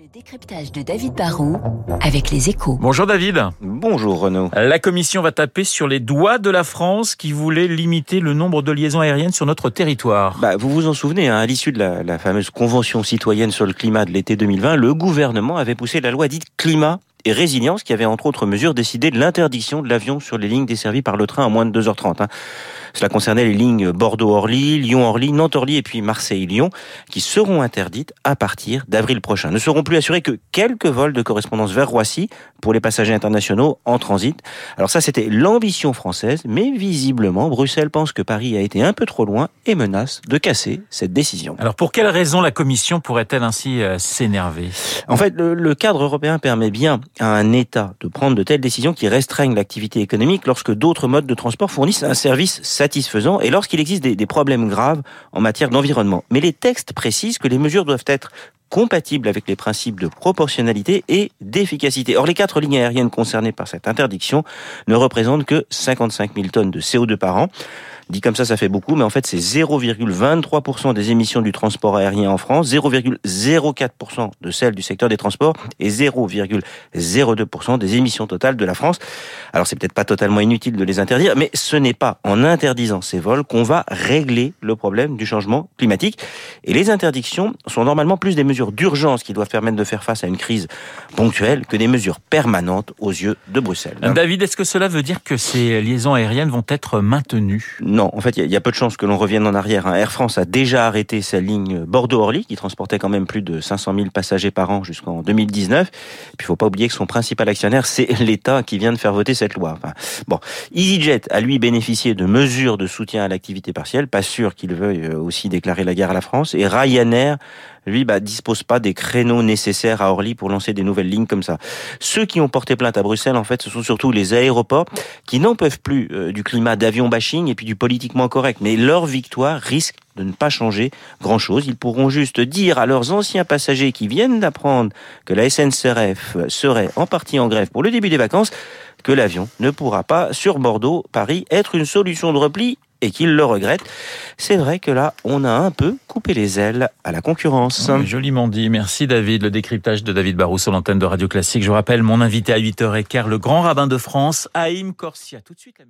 Le décryptage de David Barrault avec les échos. Bonjour David. Bonjour Renaud. La Commission va taper sur les doigts de la France qui voulait limiter le nombre de liaisons aériennes sur notre territoire. Bah, vous vous en souvenez, hein, à l'issue de la, la fameuse Convention citoyenne sur le climat de l'été 2020, le gouvernement avait poussé la loi dite climat et résilience qui avait entre autres mesures décidé de l'interdiction de l'avion sur les lignes desservies par le train en moins de 2h30. Hein. Cela concernait les lignes Bordeaux-Orly, Lyon-Orly, Nantes-Orly et puis Marseille-Lyon qui seront interdites à partir d'avril prochain. Ne seront plus assurés que quelques vols de correspondance vers Roissy pour les passagers internationaux en transit. Alors ça c'était l'ambition française, mais visiblement Bruxelles pense que Paris a été un peu trop loin et menace de casser cette décision. Alors pour quelle raison la Commission pourrait-elle ainsi euh, s'énerver? En fait, le cadre européen permet bien à un État de prendre de telles décisions qui restreignent l'activité économique lorsque d'autres modes de transport fournissent un service satisfaisant et lorsqu'il existe des, problèmes graves en matière d'environnement. Mais les textes précisent que les mesures doivent être compatibles avec les principes de proportionnalité et d'efficacité. Or, les quatre lignes aériennes concernées par cette interdiction ne représentent que 55 000 tonnes de CO2 par an. Dit comme ça, ça fait beaucoup, mais en fait, c'est 0,23% des émissions du transport aérien en France, 0,04% de celles du secteur des transports et 0,02% des émissions totales de la France. Alors, c'est peut-être pas totalement inutile de les interdire, mais ce n'est pas en interdisant ces vols qu'on va régler le problème du changement climatique. Et les interdictions sont normalement plus des mesures d'urgence qui doivent permettre de faire face à une crise ponctuelle que des mesures permanentes aux yeux de Bruxelles. David, est-ce que cela veut dire que ces liaisons aériennes vont être maintenues? Non, en fait, il y, a peu de chances que l'on revienne en arrière. Hein. Air France a déjà arrêté sa ligne Bordeaux-Orly, qui transportait quand même plus de 500 000 passagers par an jusqu'en 2019. Et puis, il faut pas oublier que son principal actionnaire, c'est l'État qui vient de faire voter cette loi. Enfin, bon, EasyJet a lui bénéficié de mesures de soutien à l'activité partielle. Pas sûr qu'il veuille euh, aussi déclarer la guerre à la France. Et Ryanair lui, bah, dispose pas des créneaux nécessaires à Orly pour lancer des nouvelles lignes comme ça. Ceux qui ont porté plainte à Bruxelles, en fait, ce sont surtout les aéroports qui n'en peuvent plus euh, du climat d'avion bashing et puis du politiquement correct. Mais leur victoire risque de ne pas changer grand-chose. Ils pourront juste dire à leurs anciens passagers qui viennent d'apprendre que la SNCF serait en partie en grève pour le début des vacances que l'avion ne pourra pas, sur Bordeaux-Paris, être une solution de repli et qu'ils le regrettent. C'est vrai que là, on a un peu coupé les ailes à la concurrence. Joliment dit. Merci David. Le décryptage de David Barrou sur l'antenne de Radio Classique. Je rappelle mon invité à 8h15, le grand rabbin de France, Haïm Corsia. Tout de suite la